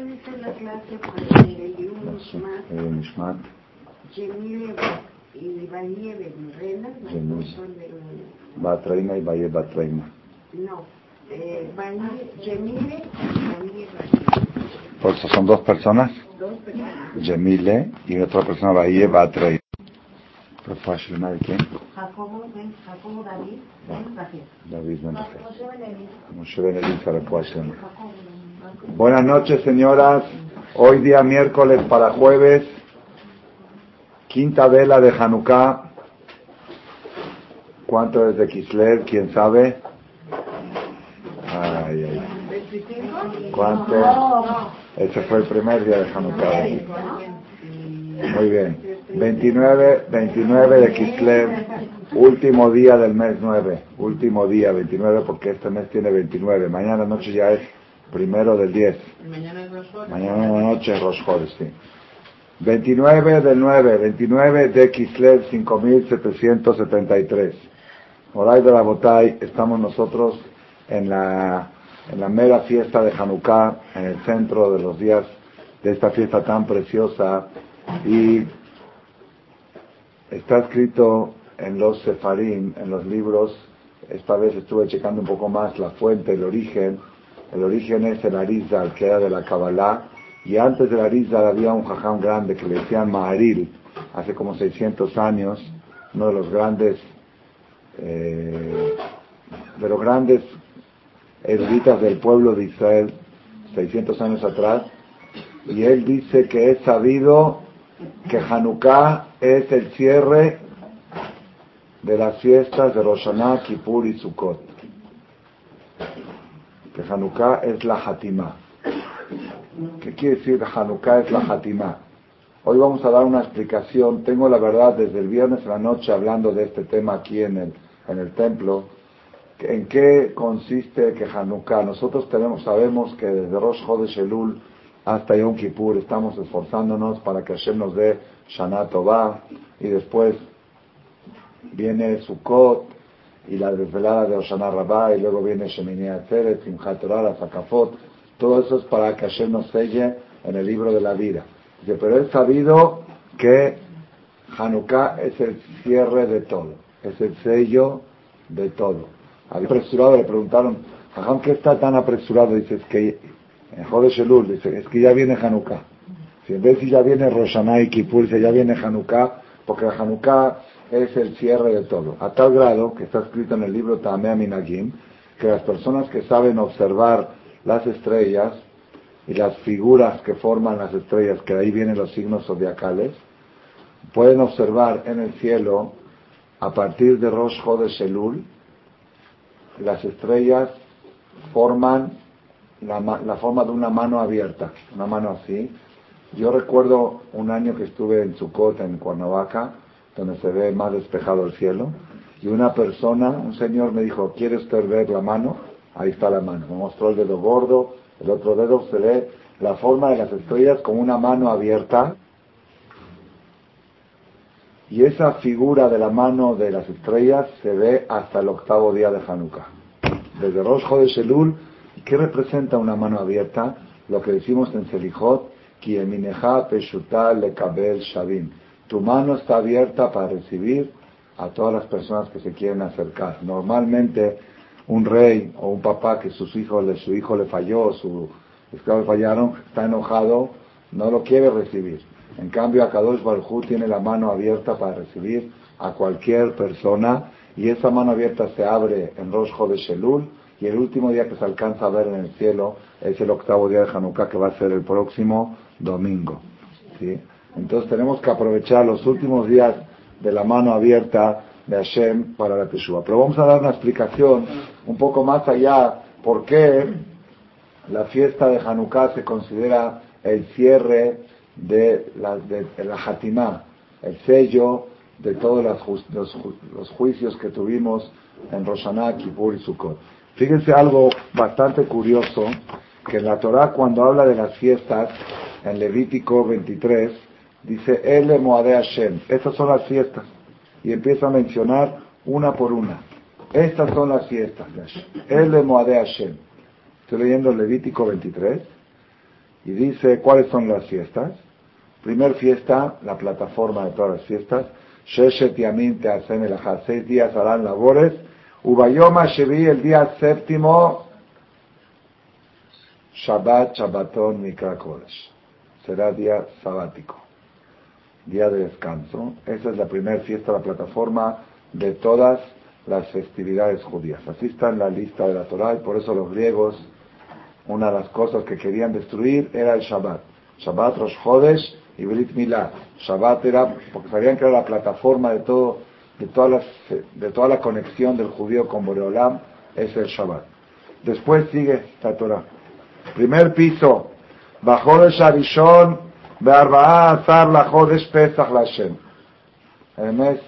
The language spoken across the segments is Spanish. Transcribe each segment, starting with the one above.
puede ser la clase para el Yom Nishmat, Eh, Nishmat, y Batraima. No, eh, Yemile y. Por eso son dos personas, Dos personas. Yemile y otra persona Valle Batraima. ¿Profesional de quién? Jacobo, Ben, Jacobo David, Ben. David Benedicto. Moshe Benedict Sarapuashem. Jacobo, Ben Buenas noches, señoras. Hoy día miércoles para jueves, quinta vela de Hanukkah. ¿Cuánto es de Kislev? ¿Quién sabe? Ay. ¿Cuánto? Ese fue el primer día de Hanukkah. Muy bien. 29, 29 de Kislev, último día del mes 9. Último día, 29, porque este mes tiene 29. Mañana noche ya es primero del 10. Mañana es. Mañana en la noche es Rosh sí. 29 del 9, 29 de Kislev 5773. Horay de la Botay, estamos nosotros en la, en la mera fiesta de Hanukkah, en el centro de los días de esta fiesta tan preciosa. Y está escrito en los Sefarim, en los libros, esta vez estuve checando un poco más la fuente, el origen. El origen es el Arizal, que era de la Kabbalah, y antes del Arizal había un jajam grande que le decían Maharil, hace como 600 años, uno de los grandes, eh, de los grandes eruditas del pueblo de Israel, 600 años atrás, y él dice que es sabido que Hanukkah es el cierre de las fiestas de Rosh Hashanah, Kippur y Sukkot. Hanukkah es la Hatimah. ¿Qué quiere decir Hanukkah es la Hatimah? Hoy vamos a dar una explicación. Tengo la verdad desde el viernes a la noche hablando de este tema aquí en el, en el templo. ¿En qué consiste que Hanukkah? Nosotros tenemos, sabemos que desde Rosh Chodesh Elul hasta Yom Kippur estamos esforzándonos para que Hashem nos dé Shana Tová y después viene Sukkot y la desvelada de Oshana Rabbah y luego viene Shemini Atzeret, Simchat Torah, Zakafot. Todo eso es para que Hashem nos selle en el libro de la vida. Dice, pero es sabido que Hanukkah es el cierre de todo, es el sello de todo. Al apresurado le preguntaron, Jajam, ¿qué está tan apresurado? Dice, es que en Jodesh Elul, dice, es que ya viene Hanukkah. Si en vez de ya viene Roshaná y Kippur, dice, ya viene Hanukkah, porque Hanukkah es el cierre de todo. A tal grado, que está escrito en el libro Tamea Minagim, que las personas que saben observar las estrellas y las figuras que forman las estrellas, que de ahí vienen los signos zodiacales, pueden observar en el cielo, a partir de Rosh Chodesh Elul, las estrellas forman la, la forma de una mano abierta, una mano así. Yo recuerdo un año que estuve en Sukkot, en Cuernavaca, donde se ve más despejado el cielo, y una persona, un señor me dijo, ¿quiere usted ver la mano? Ahí está la mano. Me mostró el dedo gordo, el otro dedo se ve la forma de las estrellas como una mano abierta. Y esa figura de la mano de las estrellas se ve hasta el octavo día de Hanukkah. Desde Rosh Chodesh Elul, ¿qué representa una mano abierta? Lo que decimos en Selijot, Ki emineja peshuta lekabel shavim. Tu mano está abierta para recibir a todas las personas que se quieren acercar. Normalmente, un rey o un papá que sus hijos, su hijo le falló, su esclavos fallaron, está enojado, no lo quiere recibir. En cambio, Akadosh Baruj tiene la mano abierta para recibir a cualquier persona y esa mano abierta se abre en Rosh Chodesh Elul y el último día que se alcanza a ver en el cielo es el octavo día de Hanukkah que va a ser el próximo domingo. ¿sí? Entonces tenemos que aprovechar los últimos días de la mano abierta de Hashem para la Teshuvah. Pero vamos a dar una explicación un poco más allá por qué la fiesta de Hanukkah se considera el cierre de la, de, la Hatimá, el sello de todos las ju- los, los juicios que tuvimos en Roshaná, Kippur y Sukkot. Fíjense algo bastante curioso, que en la Torah cuando habla de las fiestas, en Levítico 23, dice, Ele Moade Hashem, estas son las fiestas, y empieza a mencionar una por una. Estas son las fiestas de Hashem. Hashem. Estoy leyendo Levítico 23. Y dice, ¿cuáles son las fiestas? Primer fiesta, la plataforma de todas las fiestas. Sheshet Yamin te seis días harán labores. Ubayoma Shevi, el día séptimo, Shabbat, Shabbaton, Mikra Será día sabático, día de descanso. Esa es la primera fiesta, la plataforma de todas las festividades judías. Así está en la lista de la Torah y por eso los griegos, una de las cosas que querían destruir era el Shabbat. Shabbat, Rosh Chodesh y Brit Milá. Shabbat era, porque sabían que era la plataforma de todo, de, todas las, de toda la conexión del judío con Boreolam, es el Shabbat. Después sigue la Torah. Primer piso, Arishon, Be'arba'a La. El mes,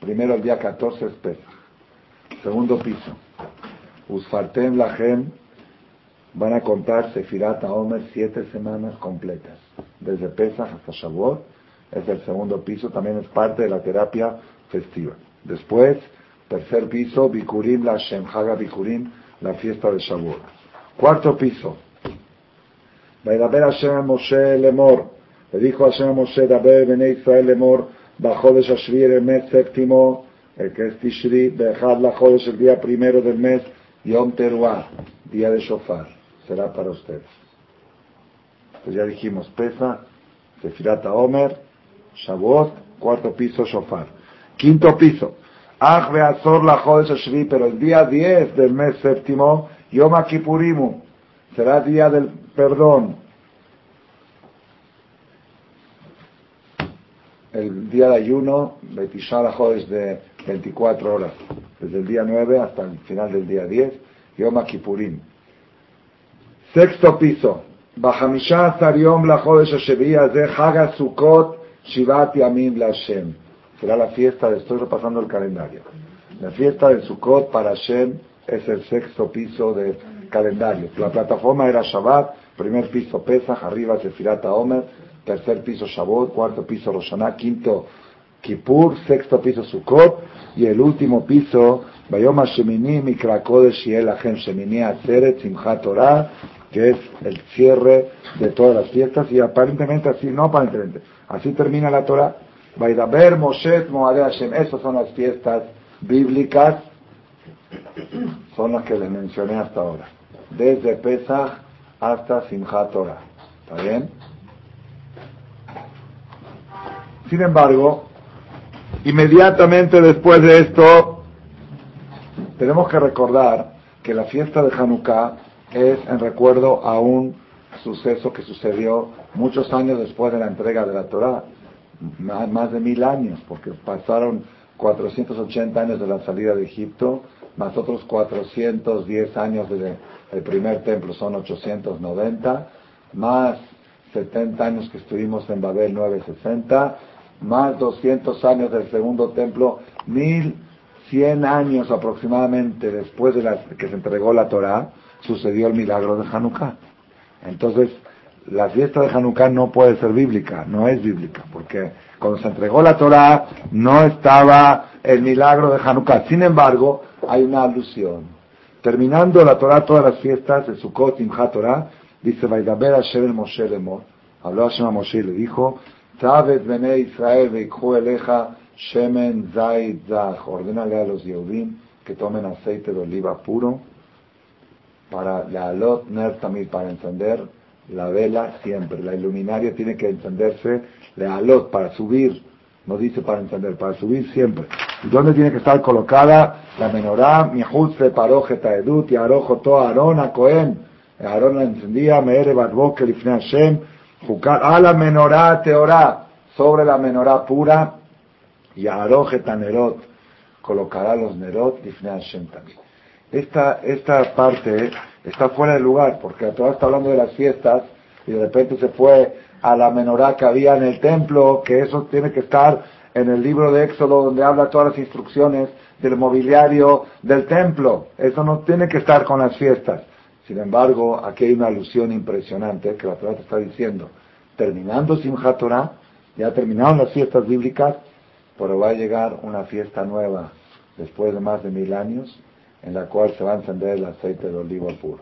primero el día 14 es Pesach. Segundo piso. Usfartem Lachem van a contar Sefirat Omer siete semanas completas. Desde Pesach hasta Shavuot es el segundo piso, también es parte de la terapia festiva. Después, tercer piso, Bikurim Lashem, Haga Bikurim, la fiesta de Shavuot. Cuarto piso. Vaidaber Hashem Moshe Lemor. Le dijo Hashem Moshe, Daber Bene Israel Lemor, bajó de Shashvi el mes séptimo, el que es Tishri, Bejad la Jodesh, el día primero del mes, Yom Teruah, día de Shofar, será para ustedes. Pues ya dijimos, Pesa, Sefirata Omer, Shavuot, cuarto piso, Shofar. Quinto piso, Ach Beazor la Jodesh Shri, pero el día 10 del mes séptimo, Yom Kippurimu, será día del perdón, el día de ayuno, Betishalajo es de 24 horas, desde el día 9 hasta el final del día 10, Yom Kippurim. Sexto piso, Bajamisha Yom la Sheviya de Haga Sukkot Shivat Yamim Lashem. Será la fiesta, estoy repasando el calendario. La fiesta de Sukkot para Hashem es el sexto piso del calendario. La plataforma era Shabbat, primer piso Pesach, arriba Sefirata Omer, tercer piso Shavuot, cuarto piso Roshaná, quinto Kippur, sexto piso Sukkot, y el último piso, Bayoma Shemini, Mikra Kodesh El Ahem Shemini Atzeret, Simchat Torah, que es el cierre de todas las fiestas, y aparentemente así, no aparentemente, así termina la Torah. Vaidaber Moshet Moade Hashem, esas son las fiestas bíblicas, son las que les mencioné hasta ahora. Desde Pesach hasta Simchat Torah. ¿Está bien? Sin embargo, inmediatamente después de esto, tenemos que recordar que la fiesta de Hanukkah es en recuerdo a un suceso que sucedió muchos años después de la entrega de la Torah, más de mil años, porque pasaron 480 años de la salida de Egipto, más otros 410 años desde el primer templo, son 890, más 70 años que estuvimos en Babel 960, más 200 años del segundo templo, 1100 años aproximadamente después de la, que se entregó la Torah, sucedió el milagro de Hanukkah. Entonces, la fiesta de Hanukkah no puede ser bíblica, no es bíblica, porque cuando se entregó la Torah no estaba el milagro de Hanukkah. Sin embargo, hay una alusión. Terminando la Torah, todas las fiestas de Sukkot, Imha Torah, dice, Vaidaber Hashem el Moshe Lemor. Habló Hashem a Moshe y le dijo, Tabet Bene Israel veikhu eleja shemen zait zach. Ordénale a los Yehudim que tomen aceite de oliva puro para la alot ner también para encender la vela siempre. La iluminaria tiene que encenderse la alot para subir, no dice para encender, para subir siempre. ¿Y dónde tiene que estar colocada la menorá? Mi se paró edut y arojo to Aarón a Cohen. Aarón la encendía, me ere barboque lifne Hashem a la menorá teorá, sobre la menorá pura, y arojeta nerot, colocará los nerot y Hashem también. Esta, esta parte está fuera de lugar, porque todavía está hablando de las fiestas, y de repente se fue a la menorá que había en el templo, que eso tiene que estar en el libro de Éxodo, donde habla todas las instrucciones del mobiliario del templo. Eso no tiene que estar con las fiestas. Sin embargo, aquí hay una alusión impresionante que la Torah está diciendo. Terminando Simchat Torah, ya terminaron las fiestas bíblicas, pero va a llegar una fiesta nueva después de más de mil años, en la cual se va a encender el aceite de olivo puro.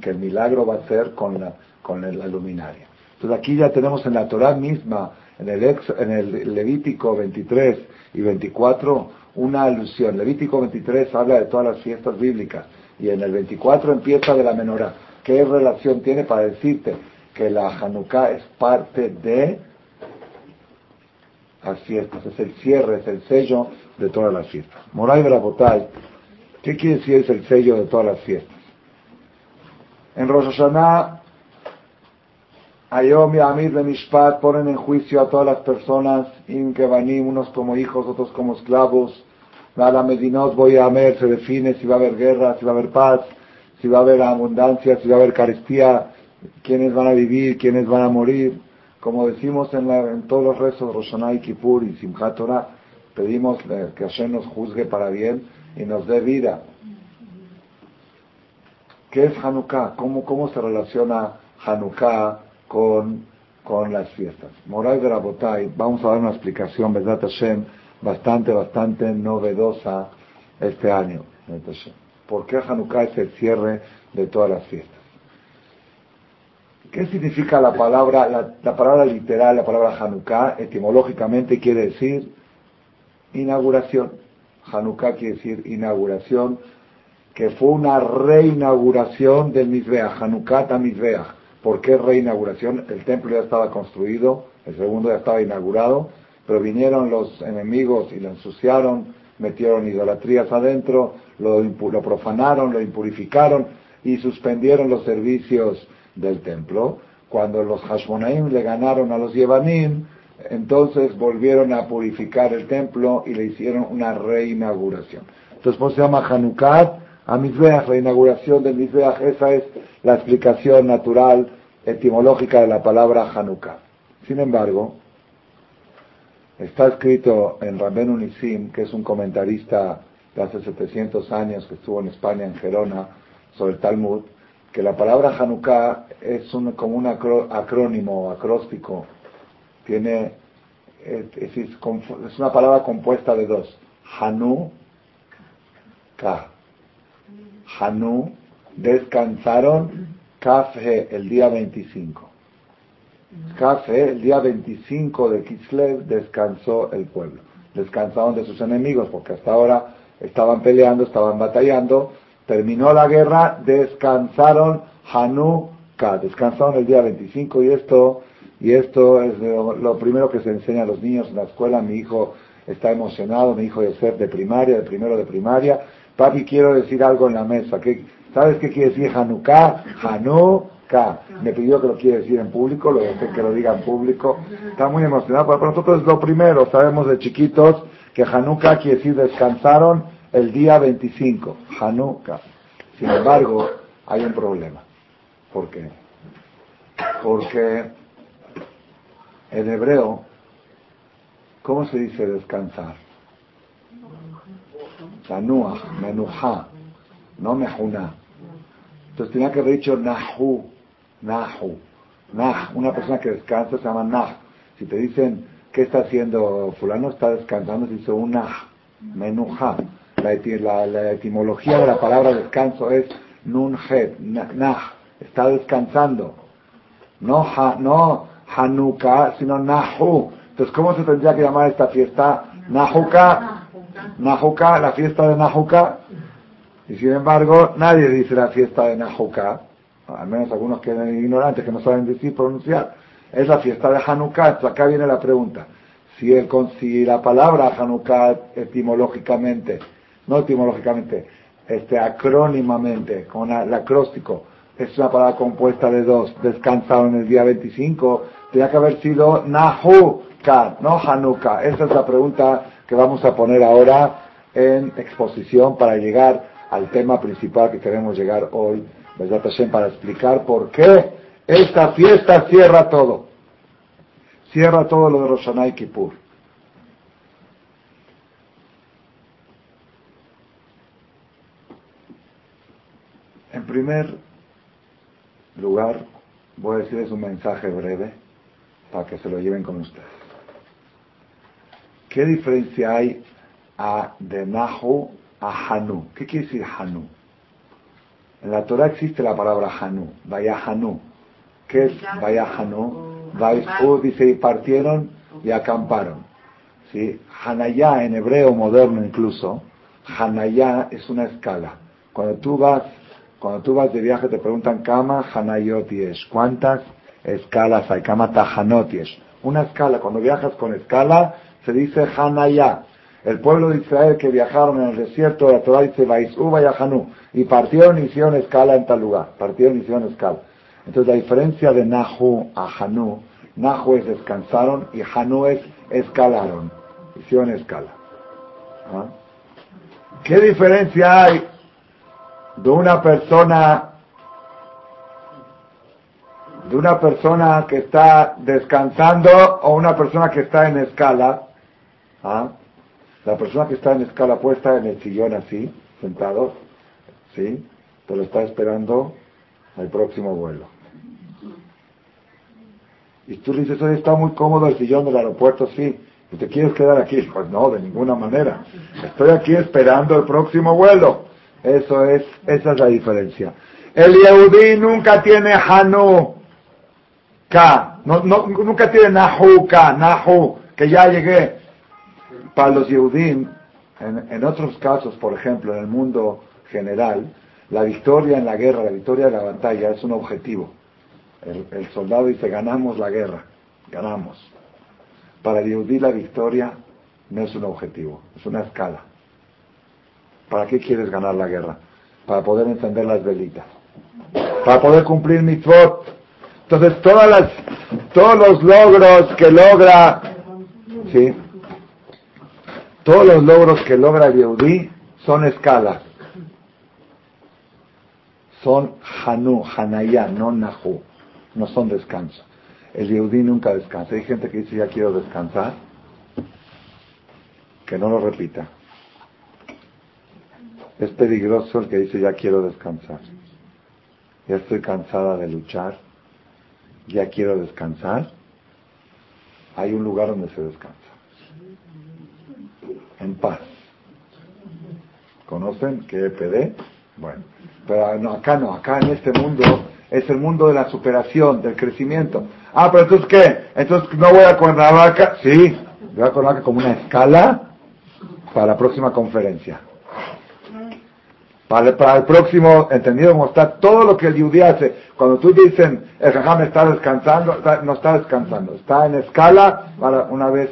que el milagro va a ser con la, con la luminaria. Entonces aquí ya tenemos en la Torah misma, en el, en el Levítico 23 y 24, una alusión. Levítico 23 habla de todas las fiestas bíblicas y en el 24 empieza de la menorá. ¿Qué relación tiene para decirte que la Hanukkah es parte de las fiestas? Es el cierre, es el sello de todas las fiestas. Moray Botay, ¿qué quiere decir es el sello de todas las fiestas? En Rosh Hashanah, Ayom y Amir de Mishpat ponen en juicio a todas las personas, Inkebanim, unos como hijos, otros como esclavos. A la Medinot voy a Amer, se define si va a haber guerra, si va a haber paz, si va a haber abundancia, si va a haber carestía, quiénes van a vivir, quiénes van a morir. Como decimos en, en todos los rezos, Roshanah y Kippur y Simchat Torah, pedimos que Hashem nos juzgue para bien y nos dé vida. ¿Qué es Hanukkah? ¿Cómo, cómo se relaciona Hanukkah con, con las fiestas? Moral de la Botay, vamos a dar una explicación, ¿verdad Hashem? Bastante, bastante novedosa este año. ¿Por qué Hanukkah es el cierre de todas las fiestas? ¿Qué significa la palabra, la, la palabra literal, la palabra Hanukkah? Etimológicamente quiere decir inauguración. Hanukkah quiere decir inauguración que fue una reinauguración del Mizbeach, Hanukkah Mizbeach. ¿Por qué reinauguración? El templo ya estaba construido, el segundo ya estaba inaugurado, pero vinieron los enemigos y lo ensuciaron, metieron idolatrías adentro, lo, lo profanaron, lo impurificaron y suspendieron los servicios del templo. Cuando los Hashmonaim le ganaron a los Yevanim, entonces volvieron a purificar el templo y le hicieron una reinauguración. Entonces, ¿cómo se llama Hanukkah? a Mizbeach, la inauguración del Mizbeach, esa es la explicación natural, etimológica de la palabra Hanukkah. Sin embargo, está escrito en Rabben Unisim, que es un comentarista de hace 700 años que estuvo en España, en Gerona, sobre el Talmud, que la palabra Hanukkah es un, como un acrónimo, acróstico, tiene, es, una palabra compuesta de dos, Hanu, Ka. Hanú descansaron Café el día 25. Café el día 25 de Kislev descansó el pueblo. Descansaron de sus enemigos porque hasta ahora estaban peleando, estaban batallando. Terminó la guerra, descansaron Hanukkah, descansaron el día 25 y esto y esto es lo, primero que se enseña a los niños en la escuela. Mi hijo está emocionado, mi hijo de ser de primaria, de primero de primaria, Papi, quiero decir algo en la mesa. ¿Sabes qué quiere decir Hanukkah? Me pidió que lo quiera decir en público, lo dejé que lo diga en público. Está muy emocionado. Para nosotros es lo primero. Sabemos de chiquitos que Hanukkah quiere decir descansaron el día 25. Hanukkah. Sin embargo, hay un problema. ¿Por qué? Porque en hebreo, ¿cómo se dice descansar? Tanuah, Menuha, no Mejuna. Entonces tenía que haber dicho Nahu, Nahu, Nah. Una persona que descansa se llama Nah. Si te dicen, ¿qué está haciendo fulano? Está descansando, se dice un Nah, Menuha. La, etimología de la palabra descanso es Nun Het, Nah. Está descansando. No, ha, no Hanukkah, sino Nahu. Entonces, ¿cómo se tendría que llamar esta fiesta? Nahuka Nahuka, la fiesta de Nahuka, y sin embargo nadie dice la fiesta de Nahuka, al menos algunos que eran ignorantes que no saben decir, pronunciar, es la fiesta de Hanukkah. Acá viene la pregunta, si, el, si la palabra Hanukkah etimológicamente, no etimológicamente, este acrónimamente, con el acróstico, es una palabra compuesta de dos, descansado en el día 25, tenía que haber sido Nahuka, no Hanukkah. Esa es la pregunta que vamos a poner ahora en exposición para llegar al tema principal que queremos llegar hoy, para explicar por qué esta fiesta cierra todo. Cierra todo lo de Roshanay Kippur. En primer lugar, voy a decirles un mensaje breve para que se lo lleven con ustedes. ¿Qué diferencia hay a de Nahu a Hanu? ¿Qué quiere decir Hanu? En la Torah existe la palabra Hanú, vaya Hanú. ¿Qué es vaya Hanú? Dice y partieron y acamparon. ¿Sí? Hanayá en hebreo moderno incluso, Hanayá es una escala. Cuando tú vas, cuando tú vas de viaje te preguntan Kama Hanayoties, ¿cuántas escalas hay? Kama Tahanoties. Una escala, cuando viajas con escala se dice Hanayá. El pueblo de Israel que viajaron en el desierto, la Torah dice Vaisú Hanú y partieron y hicieron escala en tal lugar. Partieron y hicieron escala. Entonces la diferencia de Nahu a Hanú, Nahu es descansaron y Hanú es escalaron. Hicieron escala. ¿Ah? ¿Qué diferencia hay de una persona de una persona que está descansando o una persona que está en escala? ¿Ah? La persona que está en escala puesta en el sillón así, sentado, ¿sí? Pero está esperando el próximo vuelo. Y tú dices, oye, está muy cómodo el sillón del aeropuerto, sí. ¿Y te quieres quedar aquí? Pues no, de ninguna manera. Estoy aquí esperando el próximo vuelo. Eso es, esa es la diferencia. El Yehudí nunca tiene Hanu Ka. No, nunca tiene Nahu Nahu, que ya llegué. Para los Yehudim, en, otros casos, por ejemplo, en el mundo general, la victoria en la guerra, la victoria en la batalla es un objetivo. El, soldado dice, ganamos la guerra, ganamos. Para el la victoria no es un objetivo, es una escala. ¿Para qué quieres ganar la guerra? Para poder encender las velitas. Para poder cumplir mitzvot. Entonces, todas las, todos los logros que logra, ¿sí? Todos los logros que logra el son escalas. Son Hanu, Hanaya, no Nahu no son descanso. El Yehudí nunca descansa. Hay gente que dice ya quiero descansar, que no lo repita. Es peligroso el que dice ya quiero descansar. Ya estoy cansada de luchar, ya quiero descansar. Hay un lugar donde se descansa. En paz. ¿Conocen qué EPD? Bueno, pero no, acá no, acá en este mundo es el mundo de la superación, del crecimiento. Ah, pero entonces ¿qué? Entonces no voy a Cuernavaca. Sí, voy a Cuernavaca como una escala para la próxima conferencia. Para, para el próximo, entendido como está todo lo que el judío hace. Cuando tú dicen, el jajam está descansando, no está descansando, está en escala. Para, una vez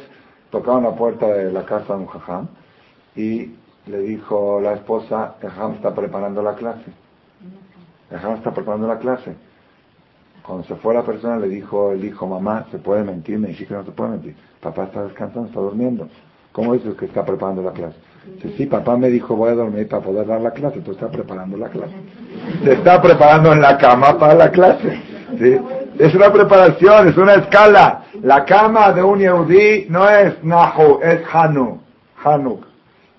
tocaron la puerta de la casa de un jajam y le dijo la esposa, el jajam está preparando la clase Dejaba está preparando la clase. Cuando se fue la persona le dijo el hijo, mamá, ¿se puede mentir? Me dije que no se puede mentir. Papá está descansando, está durmiendo. ¿Cómo dices que está preparando la clase? Sí, sí, papá me dijo voy a dormir para poder dar la clase, tú estás preparando la clase. Se está preparando en la cama para la clase. ¿sí? Es una preparación, es una escala. La cama de un Yehudi no es Nahu, es Hanu. Hanuk.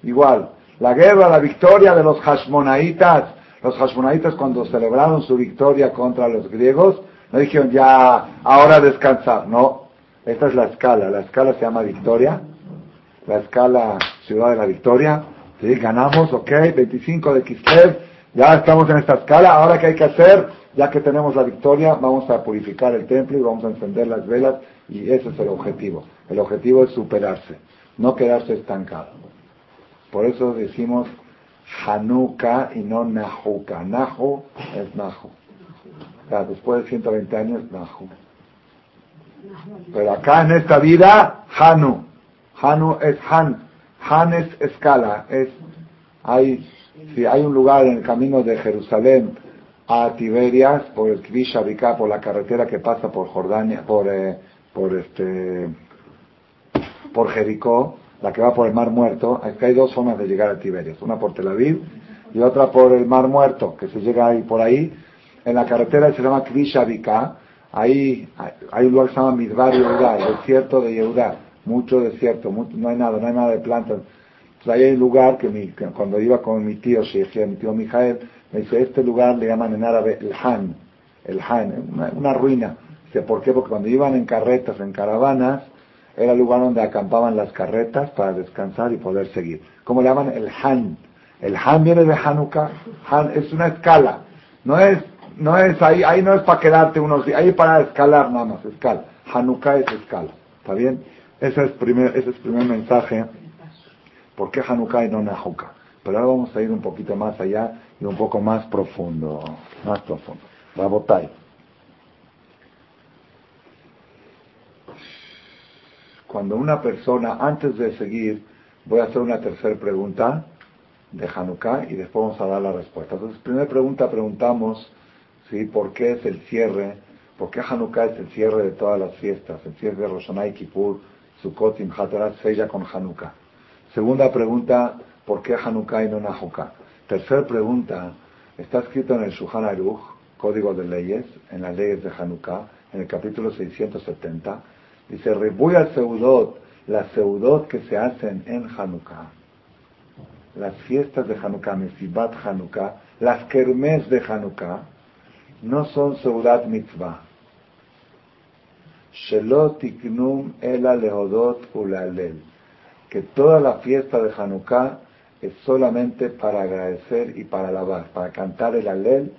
Igual. La guerra, la victoria de los Hashmonaitas los Hashmonaitas cuando celebraron su victoria contra los griegos, no dijeron ya, ahora descansar. No, esta es la escala. La escala se llama victoria. La escala Ciudad de la Victoria. ¿sí? Ganamos, ok, 25 de Kislev. Ya estamos en esta escala. Ahora, ¿qué hay que hacer? Ya que tenemos la victoria, vamos a purificar el templo y vamos a encender las velas. Y ese es el objetivo. El objetivo es superarse, no quedarse estancado. Por eso decimos Hanukkah y no Nahuka. Nahu es Nahu. después de 120 años, Nahu. Pero acá en esta vida, Hanu. Hanu es Han. Han es escala. Es, hay, si hay un lugar en el camino de Jerusalén a Tiberias, por el Kvish por la carretera que pasa por Jordania, por, eh, por este, por Jericó, la que va por el Mar Muerto, que hay dos formas de llegar a Tiberias, una por Tel Aviv y otra por el Mar Muerto, que se llega ahí por ahí. En la carretera se llama Krishavika, ahí hay un lugar que se llama Midbar Yehudá, el desierto de Yehudá, mucho desierto, no hay nada, no hay nada de plantas. Entonces ahí hay un lugar que, mi, cuando iba con mi tío Shechia, mi tío Mijael, me dice, este lugar le llaman en árabe el Han, el Han, una, una ruina. Dice, ¿por qué? Porque cuando iban en carretas, en caravanas, era el lugar donde acampaban las carretas para descansar y poder seguir. ¿Cómo le llaman? El Han. El Han viene de Hanukkah. Han es una escala. No es, no es ahí, ahí no es para quedarte unos días, ahí para escalar nada más, escala. Hanukkah es escala, ¿está bien? Ese es primer, ese es primer mensaje. ¿Por qué Hanukkah y no Nahukkah? Pero ahora vamos a ir un poquito más allá y un poco más profundo, más profundo. Rabotai. Cuando una persona, antes de seguir, voy a hacer una tercera pregunta de Hanukkah y después vamos a dar la respuesta. Entonces, primera pregunta preguntamos, ¿sí? ¿Por qué es el cierre? ¿Por qué Hanukkah es el cierre de todas las fiestas? El cierre de Rosh Hashanah y Kippur, Sukkot, Imhatarat, sella con Hanukkah. Segunda pregunta, ¿por qué Hanukkah y no Nahukkah? Tercera pregunta, está escrito en el Shuhan Aruch, Código de Leyes, en las leyes de Hanukkah, en el capítulo 670, dice, Ribuy al Seudot, las Seudot que se hacen en Hanukkah, las fiestas de Hanukkah, Mesibat Hanukkah, las kermes de Hanukkah, no son Seudat Mitzvah. Shelot tiknum ela lehodot ulalel. Que toda la fiesta de Hanukkah es solamente para agradecer y para alabar, para cantar el alel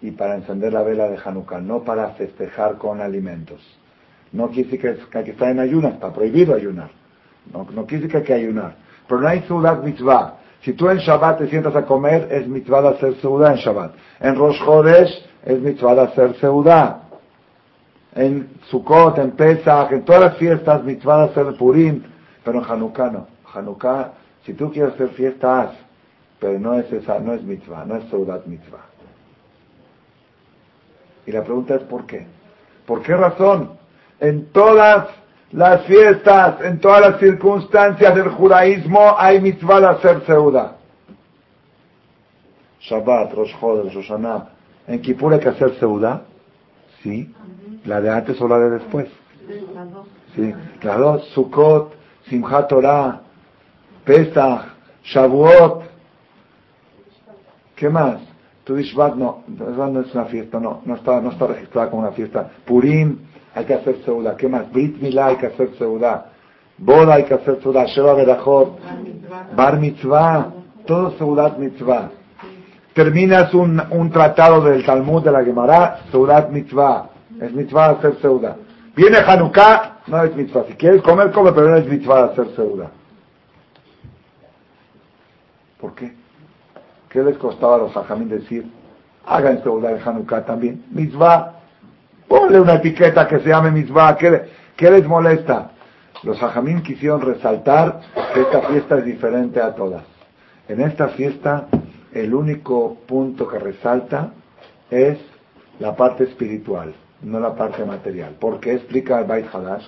y para encender la vela de Hanukkah, no para festejar con alimentos. No quiere decir que, hay que estar en ayunas, está prohibido ayunar. No, no quiere decir que hay que ayunar. Pero no hay sudat mitzvah. Si tú en Shabbat te sientas a comer, es mitzvah de hacer seudá en Shabbat. En Rosh Chodesh es mitzvah de hacer seudá. En Sukkot, en Pesach, en todas las fiestas, mitzvah de hacer Purim, pero en Hanukkah no. Hanukkah, si tú quieres hacer fiesta, haz. Pero no es esa, no es mitzvah, no es Seudat mitzvah. Y la pregunta es ¿por qué? ¿Por qué razón? En todas las fiestas, en todas las circunstancias del judaísmo hay mitzvah de hacer seuda. Shabbat, Rosh Chodesh, Rosh ¿En Kippur hay que hacer seuda? Sí. ¿La de antes o la de después? Sí. Las dos. Sukkot, Simchat Torah, Pesach, Shavuot. ¿Qué más? Tu no, no es una fiesta, no, no está, no está registrada como una fiesta. Purim, hay que hacer seudá. ¿Qué más? Brit Milá, hay que hacer seudá. Boda, hay que hacer seudá. Sheva Berachot, Bar Mitzvah, todo seudat mitzvah. Terminas un, un tratado del Talmud de la Gemara, seudat mitzvah. Es mitzvah hacer seudá. Viene Hanukkah, no es mitzvah. Si quieres comer, come, pero no es mitzvah hacer seudá. ¿Por qué? ¿Qué les costaba a los hajamín decir, hagan seudá en Hanukkah también? Mitzvah. Ponle una etiqueta que se llame mitzvah. ¿Qué, les molesta? Los hajamín quisieron resaltar que esta fiesta es diferente a todas. En esta fiesta, el único punto que resalta es la parte espiritual no la parte material. ¿Por qué explica el Bait Hadash?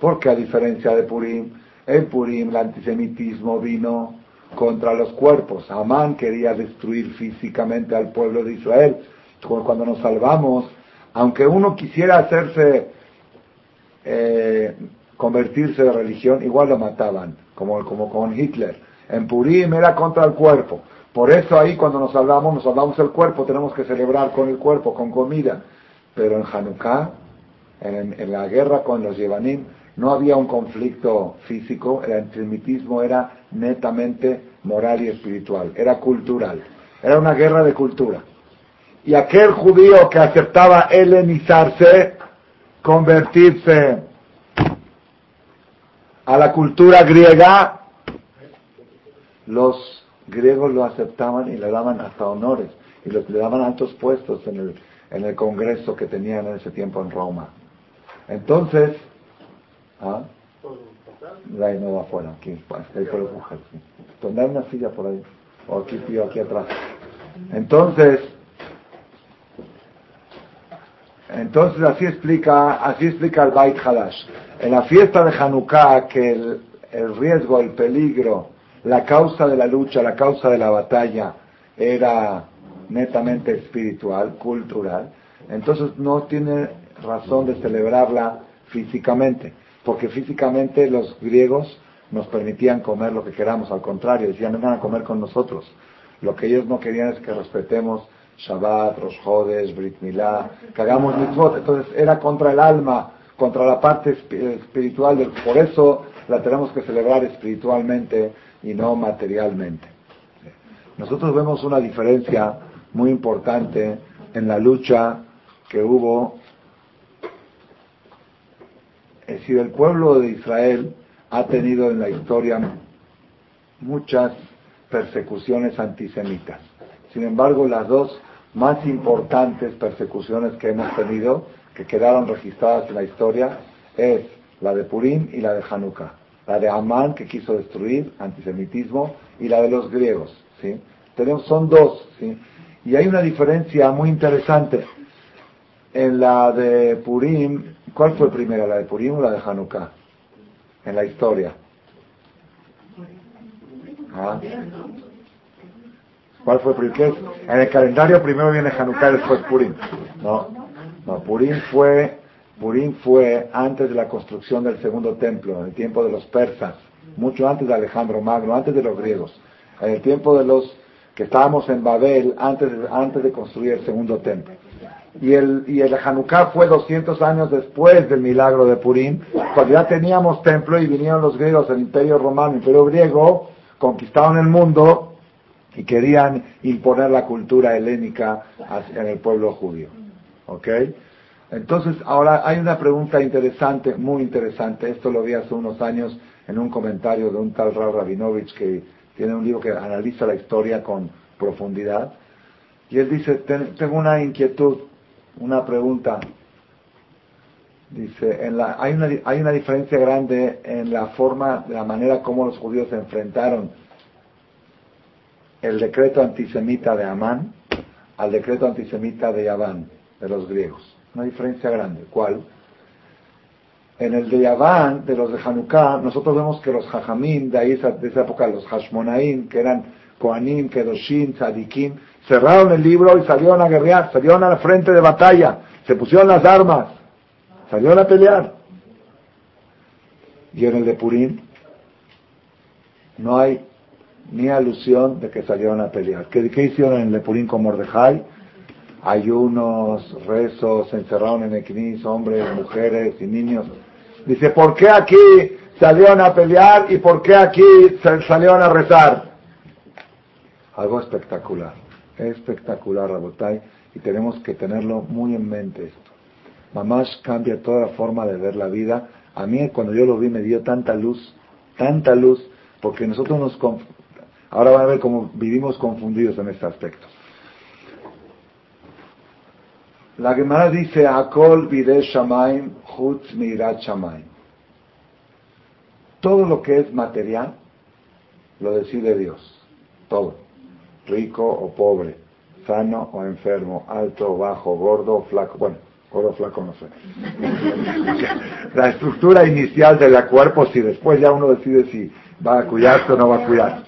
Porque a diferencia de Purim, en Purim el antisemitismo vino contra los cuerpos. Amán quería destruir físicamente al pueblo de Israel. Cuando nos salvamos, aunque uno quisiera hacerse, eh, convertirse de religión, igual lo mataban, como, como con Hitler. En Purim era contra el cuerpo. Por eso ahí cuando nos salvamos, nos salvamos el cuerpo, tenemos que celebrar con el cuerpo, con comida. Pero en Hanukkah, en, la guerra con los Yevanim, no había un conflicto físico, el antisemitismo era netamente moral y espiritual, era cultural, era una guerra de cultura. Y aquel judío que aceptaba helenizarse, convertirse a la cultura griega, los griegos lo aceptaban y le daban hasta honores y le daban altos puestos en el, en el congreso que tenían en ese tiempo en Roma. Entonces, ¿ah? Ahí no va afuera, aquí, ahí por el Donde hay una silla por ahí, o aquí, tío, aquí atrás. Entonces, entonces así explica, así explica el Bait Hadash. En la fiesta de Hanukkah, que el riesgo, el peligro, la causa de la lucha, la causa de la batalla era netamente espiritual, cultural, entonces no tiene razón de celebrarla físicamente, porque físicamente los griegos nos permitían comer lo que queramos, al contrario, decían vengan a comer con nosotros. Lo que ellos no querían es que respetemos Shabbat, Rosh Hodesh, Brit Milá, que hagamos mitzvot. Entonces era contra el alma, contra la parte espiritual. Por eso la tenemos que celebrar espiritualmente y no materialmente. Nosotros vemos una diferencia muy importante en la lucha que hubo. Es decir, el pueblo de Israel ha tenido en la historia muchas persecuciones antisemitas. Sin embargo, las dos más importantes persecuciones que hemos tenido, que quedaron registradas en la historia, es la de Purim y la de Hanukkah. La de Amán, que quiso destruir, antisemitismo, y la de los griegos. ¿sí? Tenemos, son dos. ¿sí? Y hay una diferencia muy interesante. En la de Purim, ¿cuál fue primera, la de Purim o la de Hanukkah? En la historia. ¿Ah? ¿Cuál fue primero? En el calendario primero viene Hanukkah, después Purim. No, no, Purim fue, Purim fue antes de la construcción del segundo templo, en el tiempo de los persas, mucho antes de Alejandro Magno, antes de los griegos, en el tiempo de los que estábamos en Babel, antes antes de construir el segundo templo. Y el, y el Hanukkah fue 200 años después del milagro de Purim, cuando ya teníamos templo y vinieron los griegos, el imperio romano, imperio griego, conquistaron el mundo y querían imponer la cultura helénica en el pueblo judío. ¿Ok? Entonces, ahora hay una pregunta interesante, muy interesante. Esto lo vi hace unos años en un comentario de un tal Rav Rabinovich que tiene un libro que analiza la historia con profundidad. Y él dice, tengo una inquietud, una pregunta. Dice, en la, hay, una, hay una diferencia grande en la forma, la manera como los judíos se enfrentaron el decreto antisemita de Amán al decreto antisemita de Yaván, de los griegos. Una diferencia grande. ¿Cuál? En el de Yaván, de los de Hanukkah, nosotros vemos que los Jajamim de ahí, de esa época, los Hashmonaim, que eran Koanim, Kedoshim, Tzadikim, cerraron el libro y salieron a guerrear, salieron a la frente de batalla, se pusieron las armas, salieron a pelear. Y en el de Purim no hay ni alusión de que salieron a pelear. ¿Qué, hicieron en Lepurín con Mordejai? Ayunos, rezos, se encerraron en Equinis, hombres, mujeres y niños. Dice, ¿por qué aquí salieron a pelear y por qué aquí salieron a rezar? Algo espectacular, espectacular, Rabotay, y tenemos que tenerlo muy en mente esto. Mamás cambia toda la forma de ver la vida. A mí cuando yo lo vi me dio tanta luz, tanta luz, porque nosotros nos Ahora van a ver cómo vivimos confundidos en este aspecto. La Gemara dice, Akol vide shamaim, chutz mirat shamaim. Todo lo que es material lo decide Dios. Todo. Rico o pobre, sano o enfermo, alto o bajo, gordo o flaco. Bueno, gordo o flaco no sé. La estructura inicial del cuerpo, si después ya uno decide si va a cuidarse o no va a cuidar.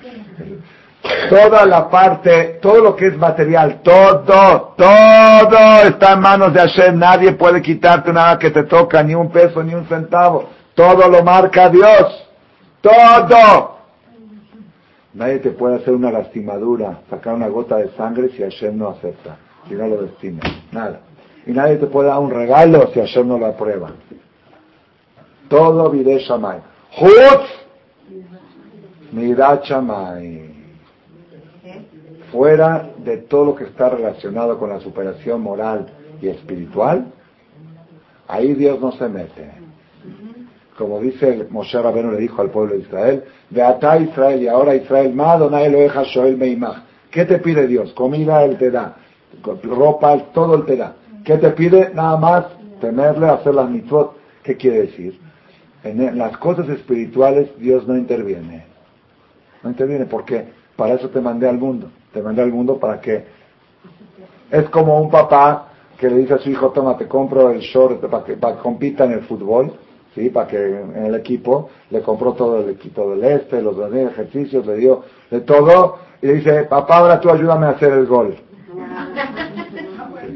Toda la parte, todo lo que es material, todo, todo está en manos de Hashem. Nadie puede quitarte nada que te toca, ni un peso, ni un centavo. Todo lo marca Dios. Todo. Nadie te puede hacer una lastimadura, sacar una gota de sangre si Hashem no acepta, si no lo destina. Nada. Y nadie te puede dar un regalo si Hashem no lo aprueba. Todo vide Shamay. Mirat Shamay fuera de todo lo que está relacionado con la superación moral y espiritual, ahí Dios no se mete. Como dice Moshe Rabenu le dijo al pueblo de Israel, de Ata Israel y ahora Israel, lo deja Shoel Meimach. ¿Qué te pide Dios? Comida Él te da, ropa, todo Él te da. ¿Qué te pide? Nada más tenerle, hacer las mitzvot. ¿Qué quiere decir? En las cosas espirituales Dios no interviene. No interviene porque para eso te mandé al mundo te mandé al mundo para que es como un papá que le dice a su hijo, toma, te compro el short para que, para compita en el fútbol, ¿sí? para que en el equipo le compró todo el equipo del este, los ejercicios, le dio de todo, y le dice, papá, ahora tú ayúdame a hacer el gol.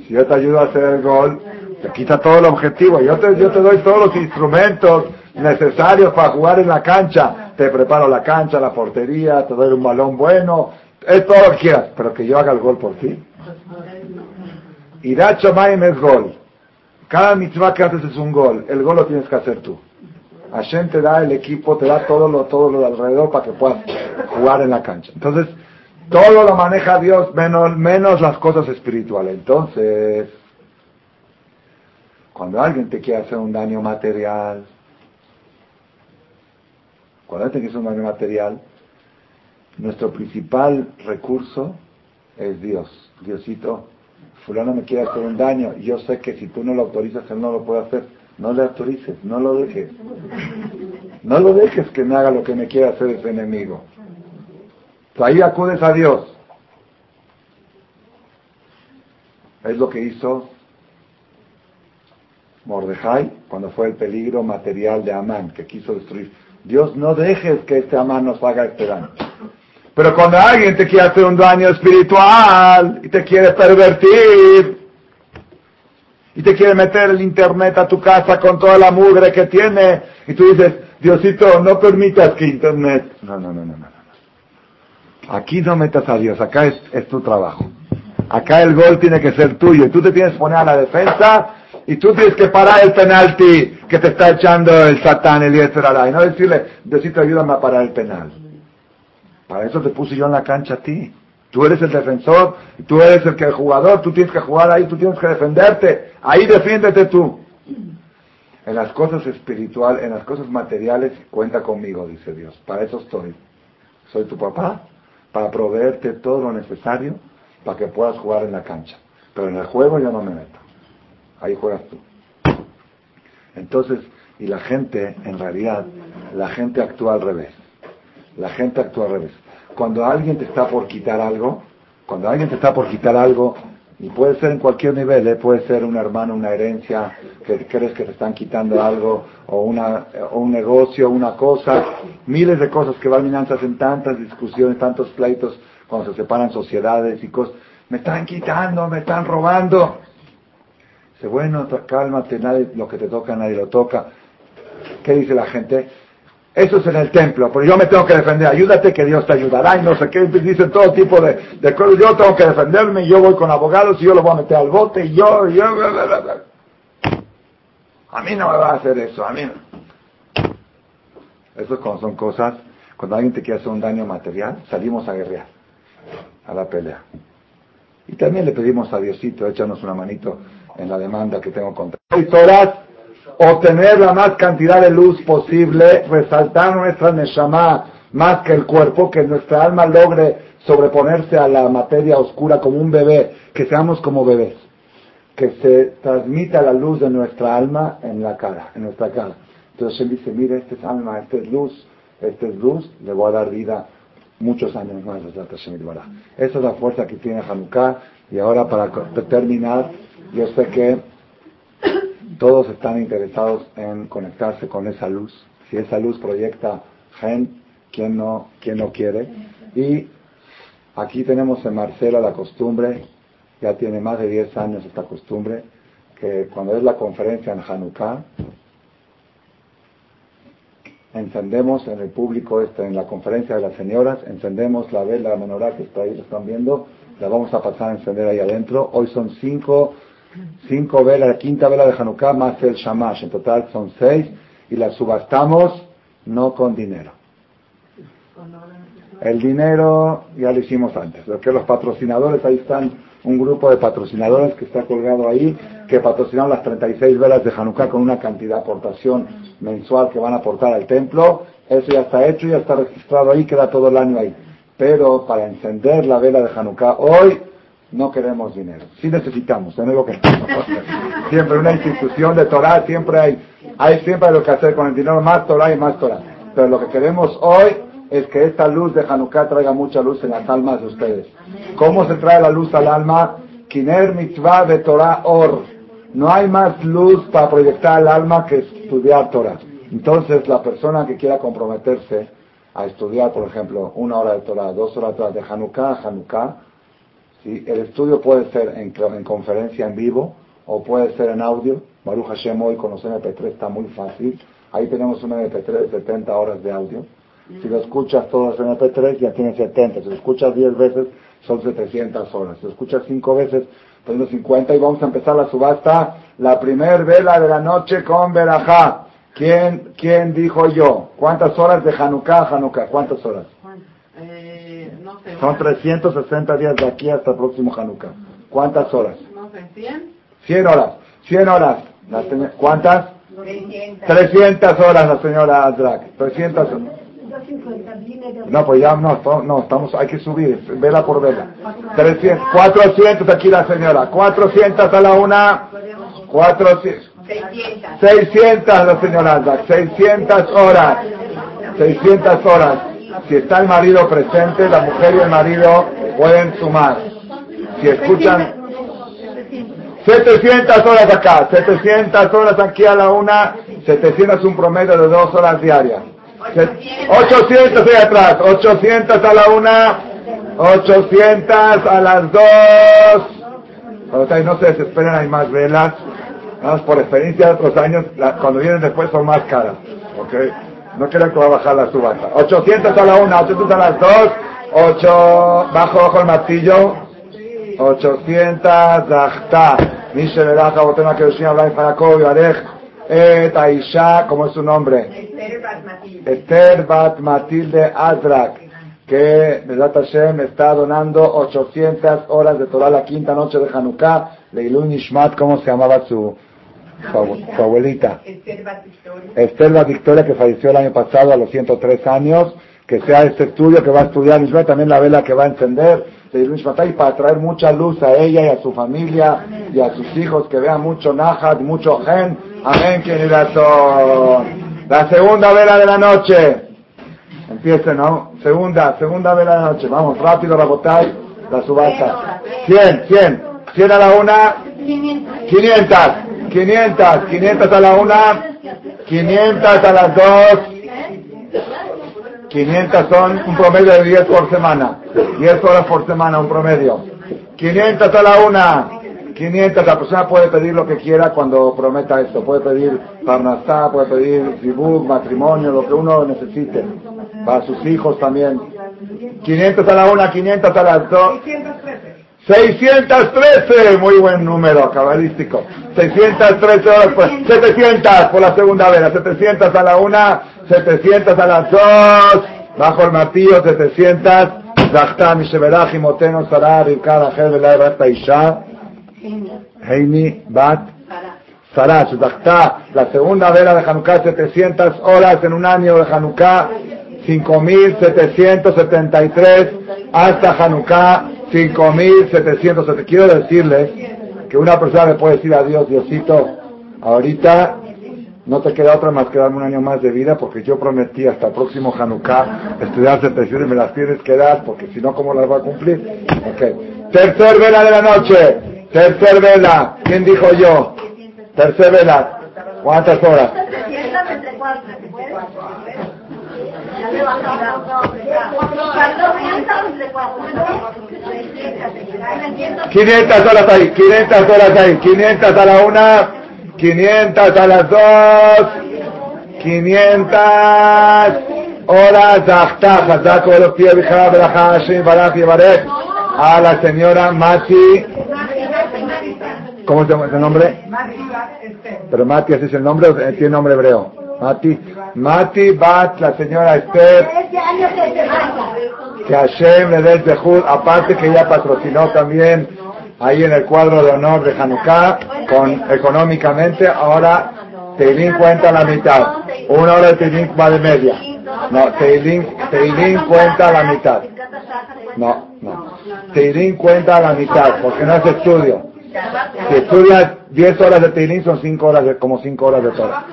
si yo te ayudo a hacer el gol, te quita todo el objetivo, yo te, yo te doy todos los instrumentos necesarios para jugar en la cancha, te preparo la cancha, la portería, te doy un balón bueno, es todo lo que quieras, pero que yo haga el gol por ti. Y da Maim es gol. Cada mitzvah que haces es un gol. El gol lo tienes que hacer tú. gente te da el equipo, te da todo lo, todo lo de alrededor para que puedas jugar en la cancha. Entonces, Todo lo maneja Dios, menos, menos las cosas espirituales. Entonces, cuando alguien te quiere hacer un daño material, cuando alguien te quiere hacer un daño material, nuestro principal recurso es Dios. Diosito, fulano me quiere hacer un daño, yo sé que si tú no lo autorizas, él no lo puede hacer. No le autorices, no lo dejes. No lo dejes que me haga lo que me quiera hacer ese enemigo. ahí acudes a Dios. Es lo que hizo Mordejai cuando fue el peligro material de Amán, que quiso destruir. Dios, no dejes que este Amán nos haga este daño. Pero cuando alguien te quiere hacer un daño espiritual y te quiere pervertir, y te quiere meter el internet a tu casa con toda la mugre que tiene, y tú dices, Diosito, no permitas que internet. No, no, no, no, no. Aquí no metas a Dios, acá es, es tu trabajo. Acá el gol tiene que ser tuyo y tú te tienes que poner a la defensa y tú tienes que parar el penalti que te está echando el satán, el y no decirle, Diosito, ayúdame a parar el penal. Para eso te puse yo en la cancha a ti. Tú eres el defensor, tú eres el que el jugador, tú tienes que jugar ahí, tú tienes que defenderte. Ahí defiéndete tú. En las cosas espirituales, en las cosas materiales, cuenta conmigo, dice Dios. Para eso estoy. Soy tu papá, para proveerte todo lo necesario para que puedas jugar en la cancha. Pero en el juego yo no me meto. Ahí juegas tú. Entonces, y la gente, en realidad, la gente actúa al revés. La gente actúa al revés. Cuando alguien te está por quitar algo, cuando alguien te está por quitar algo, y puede ser en cualquier nivel, ¿eh? puede ser un hermano, una herencia, que crees que te están quitando algo, o, una, o un negocio, una cosa, miles de cosas que van finanzas en tantas discusiones, tantos pleitos, cuando se separan sociedades y cosas. Me están quitando, me están robando. Dice, bueno, cálmate, nadie, lo que te toca nadie lo toca. ¿Qué dice la gente? Eso es en el templo, pero yo me tengo que defender. Ayúdate que Dios te ayudará y no sé qué. Dicen todo tipo de, cosas. Yo tengo que defenderme yo voy con abogados y yo lo voy a meter al bote y yo, yo, A mí no me va a hacer eso, a mí no. Eso son cosas, cuando alguien te quiere hacer un daño material, salimos a guerrear, a la pelea. Y también le pedimos a Diosito, échanos una manito en la demanda que tengo contra. Y obtener la más cantidad de luz posible, resaltar nuestra neshama más que el cuerpo, que nuestra alma logre sobreponerse a la materia oscura como un bebé, que seamos como bebés, que se transmita la luz de nuestra alma en la cara, en nuestra cara. Entonces él dice, mire, este es alma, este es luz, este es luz, le voy a dar vida muchos años más. Esa es la fuerza que tiene Hanukkah. Y ahora para terminar, yo sé que todos están interesados en conectarse con esa luz. Si esa luz proyecta gen, ¿quién no, quién no quiere? Y aquí tenemos en Marcela la costumbre, ya tiene más de 10 años esta costumbre, que cuando es la conferencia en Hanukkah, encendemos en el público, este, en la conferencia de las señoras, encendemos la vela menorá que está ahí, lo están viendo, la vamos a pasar a encender ahí adentro. Hoy son cinco cinco velas, la quinta vela de Hanukkah más el Shamash. En total son seis y las subastamos no con dinero. El dinero ya lo hicimos antes. Lo que los patrocinadores, ahí están un grupo de patrocinadores que está colgado ahí, que patrocinaron las 36 velas de Hanukkah con una cantidad de aportación mensual que van a aportar al templo. Eso ya está hecho, ya está registrado ahí, queda todo el año ahí. Pero para encender la vela de Hanukkah hoy, no queremos dinero. Sí necesitamos, tenemos que siempre una institución de Torah, siempre hay, hay siempre lo que hacer con el dinero, más Torah y más Torah. Pero lo que queremos hoy es que esta luz de Hanukkah traiga mucha luz en las almas de ustedes. ¿Cómo se trae la luz al alma? Kiner mitzvah de Torah or. No hay más luz para proyectar al alma que estudiar Torah. Entonces, la persona que quiera comprometerse a estudiar, por ejemplo, una hora de Torah, dos horas de de Hanukkah Hanukkah, el estudio puede ser en, conferencia en vivo o puede ser en audio. Baruch Hashem hoy con los MP3 está muy fácil. Ahí tenemos un MP3 de 70 horas de audio. Si lo escuchas todos en MP3 ya tienes 70. Si lo escuchas 10 veces son 700 horas. Si lo escuchas 5 veces son 50 y vamos a empezar la subasta. La primer vela de la noche con Berajá. ¿Quién, ¿Quién dijo yo? ¿Cuántas horas de Hanukkah Hanukkah? ¿Cuántas horas? Son 360 días de aquí hasta el próximo Hanukkah. ¿Cuántas horas? No sé, 100. 100 horas. 100 horas. ¿Cuántas? 300. 300 horas la señora Adrak. 300 horas. No, pues ya no, no, estamos, hay que subir, vela por vela. 300, 400 aquí la señora, 400 a la una, 400, 600. 600 la señora Adrak, 600 horas, 600 horas. Si está el marido presente, la mujer y el marido pueden sumar. Si escuchan, 700 horas acá, 700 horas aquí a la una, 700 es un promedio de dos horas diarias. Se- 800 ahí atrás, 800 a la una, 800 a las dos. No se desesperen, hay más velas. Nada más por experiencia de otros años, cuando vienen después son más caras. ¿Ok? No creo que va a bajar la subasta. 800 a la una, 800 a las dos, 8, bajo, bajo el martillo, 800, dachta, Mishe Beraja, Botema Kerushim, Abraham Farakov, Yarej, Et Aisha, ¿cómo es su nombre? Esther Bat Matilde Azrak, que Berat Hashem está donando 800 horas de Torah la quinta noche de Hanukkah, Leilun Nishmat, ¿cómo se llamaba su, su abu- su abuelita? Esther la Victoria, que falleció el año pasado a los 103 años, que sea este estudio que va a estudiar Nishmat, también la vela que va a encender, de Ilun Nishmat, y para traer mucha luz a ella y a su familia y a sus hijos, que vean mucho Nahat, mucho Gen. Amén, quien. La segunda vela de la noche. Empiece, ¿no? Segunda, segunda vela de la noche. Vamos, rápido, Rabotay, la subasta. 100, 100. 100 a la una, 500, 500, 500 a la una, 500 a las dos, 500 son un promedio de 10 por semana, 10 horas por semana, un promedio. 500 a la una, 500, la persona puede pedir lo que quiera cuando prometa esto, puede pedir parnasá, puede pedir zibug, matrimonio, lo que uno necesite, para sus hijos también. 500 a la una, 500 a las dos, 613, muy buen número cabalístico. 613 horas, por, 700 por la segunda vela, 700 a la una, 700 a las dos, bajo el martillo, 700, Zachtam y Sheberach y Moteno Sarah, Rivkar, Ajer, Belay, Rasta Isha, Heini, Bat, Sarah, Zachta, la segunda vela de Hanukkah, 700 horas en un año de Hanukkah, 5773 hasta Hanukkah, 5.770. Quiero decirles que una persona le puede decir a Dios, Diosito, ahorita no te queda otra más que darme un año más de vida porque yo prometí hasta el próximo Hanukkah estudiar 700 y me las tienes que dar porque si no, ¿cómo las va a cumplir? Ok. Tercer vela de la noche. Tercer vela. ¿Quién dijo yo? Tercer vela. ¿Cuántas horas? 500 horas ahí, 500 horas ahí, 500 a la una, 500 a las dos, 500 horas, Zahta, Hazak, Olo, Pia, Bijá, Berajá, Hashem, Baraj, Yevarech, a la señora Mati, ¿cómo se llama el nombre? Pero Mati, ¿así es el nombre o tiene nombre hebreo? Mati, Mati Bat, la señora Esther, que Hashem le dé el aparte que ella patrocinó también ahí en el cuadro de honor de Hanukkah, con, económicamente, ahora Teilín cuenta la mitad. Una hora de Teilín va de media. No, Teilín, Teilín cuenta la mitad. No, no. Teilín cuenta la mitad, porque no es estudio. Si estudias 10 horas de Teilín son 5 horas de, como 5 horas de Torah.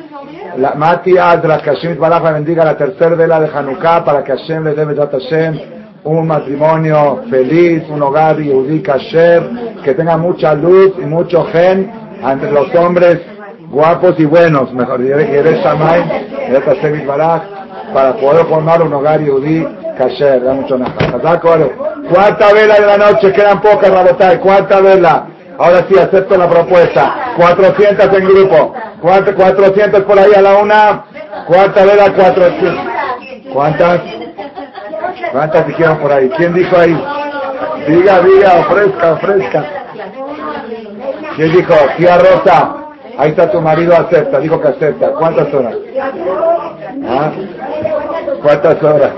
La Mati Adra, que Hashem Baraj bendiga la tercera vela de Hanukkah para que Hashem le dé Hashem un matrimonio feliz, un hogar Yehudi Kasher, que tenga mucha luz y mucho gen entre los hombres guapos y buenos, mejor Yereh Shamayim, Hashem Baraj, para poder formar un hogar Yehudi Kasher, da mucho. Cuarta vela de la noche, quedan pocas, Rabotay, cuarta vela. Ahora sí, acepto la propuesta. 400 en grupo. Cuatro- 400 por ahí a la una. Cuarta vela, 400. ¿Cuántas? ¿Cuántas dijeron por ahí? ¿Quién dijo ahí? Diga, diga, ofrezca, ofrezca. ¿Quién dijo? Tía Rosa. Ahí está tu marido, acepta. Dijo que acepta. ¿Cuántas horas? ¿Ah? ¿Cuántas horas?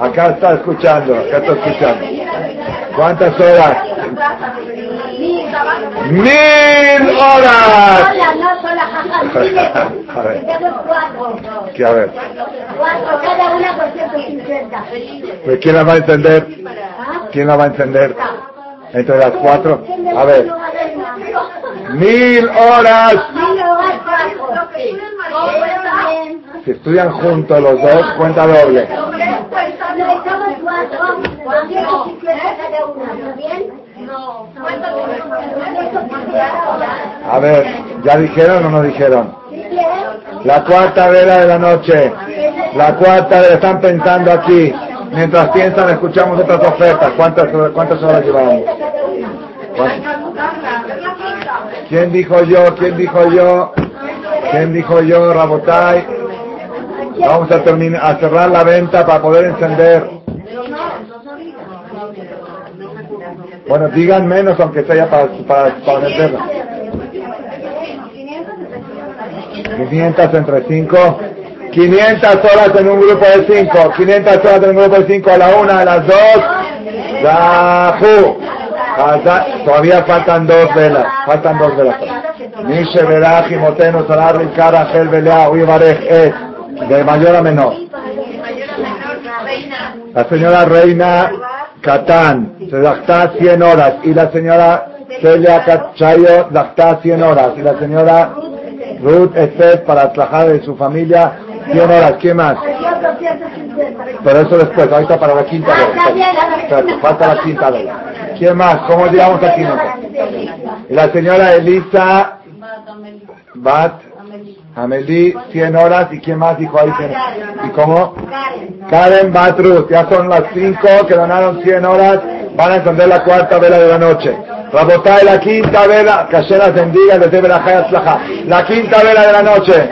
Acá está escuchando, acá está escuchando. ¿Cuántas horas? ¡Mil horas! A ver. Que a ver, Cuatro, cada una por 150. ¿pues ¿quién la va a entender? ¿Ah? ¿Quién la va a entender? Entre las cuatro. A ver, mil horas. Si estudian juntos los dos, cuenta doble. A ver, ¿ya dijeron o no dijeron? La cuarta vela de la noche. La cuarta vela, están pensando aquí. Mientras piensan, escuchamos otras ofertas. ¿Cuántas, cuántas horas llevamos? ¿Quién dijo yo? ¿Quién dijo yo? ¿Quién dijo yo, Rabotai? Vamos a terminar, a cerrar la venta para poder encender. Bueno, digan menos aunque sea para, para, para venderla. 500 entre 5. 500 horas en un grupo de 5. 500 horas en un grupo de 5 a la 1, a las 2. Yahoo. Hasta- Todavía faltan dos velas. Faltan dos velas. De mayor a menor. La señora Reina Catán se dacta 100 horas y la señora Celia Cachayo dacta 100 horas y la señora Ruth Estes para trabajar en su familia 100 horas. ¿Quién más? Pero eso después, ahorita para la quinta vez. Espérate, falta la quinta vez. ¿Quién más? ¿Cómo llegamos a 500? Y la señora Elisa Bat Amelie 100 horas y quién más dijo ahí 100 ¿Y cómo? Karen Batrus, ya son las 5 que donaron 100 horas, van a encender la cuarta vela de la noche. Rabotay, la quinta vela, que las bendiga, y atzlajá. La quinta vela de la noche,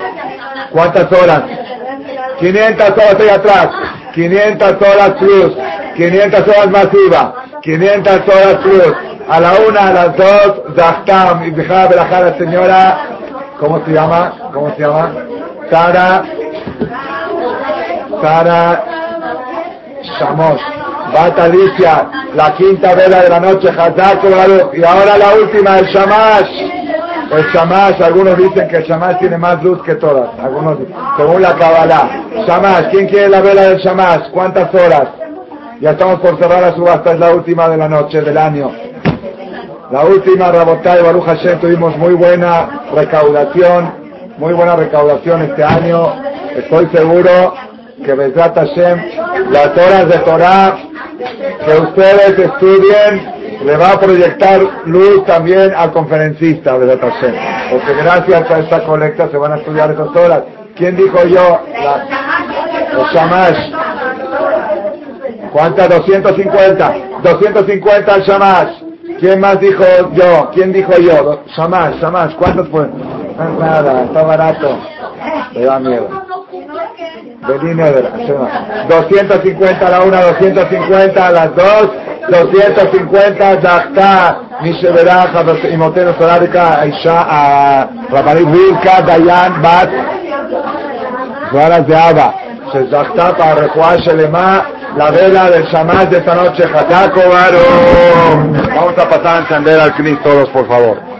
¿cuántas horas? 500 horas ahí atrás, 500 horas plus, 500 horas masiva, 500 horas plus. A la una, a las dos, Zahtam, y dejaba a la señora, ¿cómo se llama? ¿Cómo se llama? Sara, Sara Shamos. Bat Alicia, la quinta vela de la noche, Hazak. Y ahora la última, el Shamash. El Shamash, algunos dicen que el Shamash tiene más luz que todas. Algunos, según la Kabbalah. Shamash, ¿quién quiere la vela del Shamash? ¿Cuántas horas? Ya estamos por cerrar la subasta, es la última de la noche, del año. La última, Rabotay Baruch Hashem, tuvimos muy buena recaudación, muy buena recaudación este año. Estoy seguro que Bezrat Hashem, las horas de Torah que ustedes estudien, le va a proyectar luz también al conferencista, Bezrat Hashem. Porque gracias a esta colecta se van a estudiar esas horas. ¿Quién dijo yo? El Shamash. ¿Cuántas? 250. 250 al Shamash. ¿Quién más dijo yo? ¿Quién dijo yo? Shamash, Shamash. ¿Cuántos fue? Es nada, está barato. Me da miedo. Shema. 250 a la una, 250 a las dos, 250 Dachta, Mishe Beraja, Imoteno Solarika, Aisha, a Wilka, Dayan, Bat. Se Dachta para Rejuá Shelema, la vela del Shamash de esta noche, Varo. Vamos a pasar a encender al Cristo todos, por favor.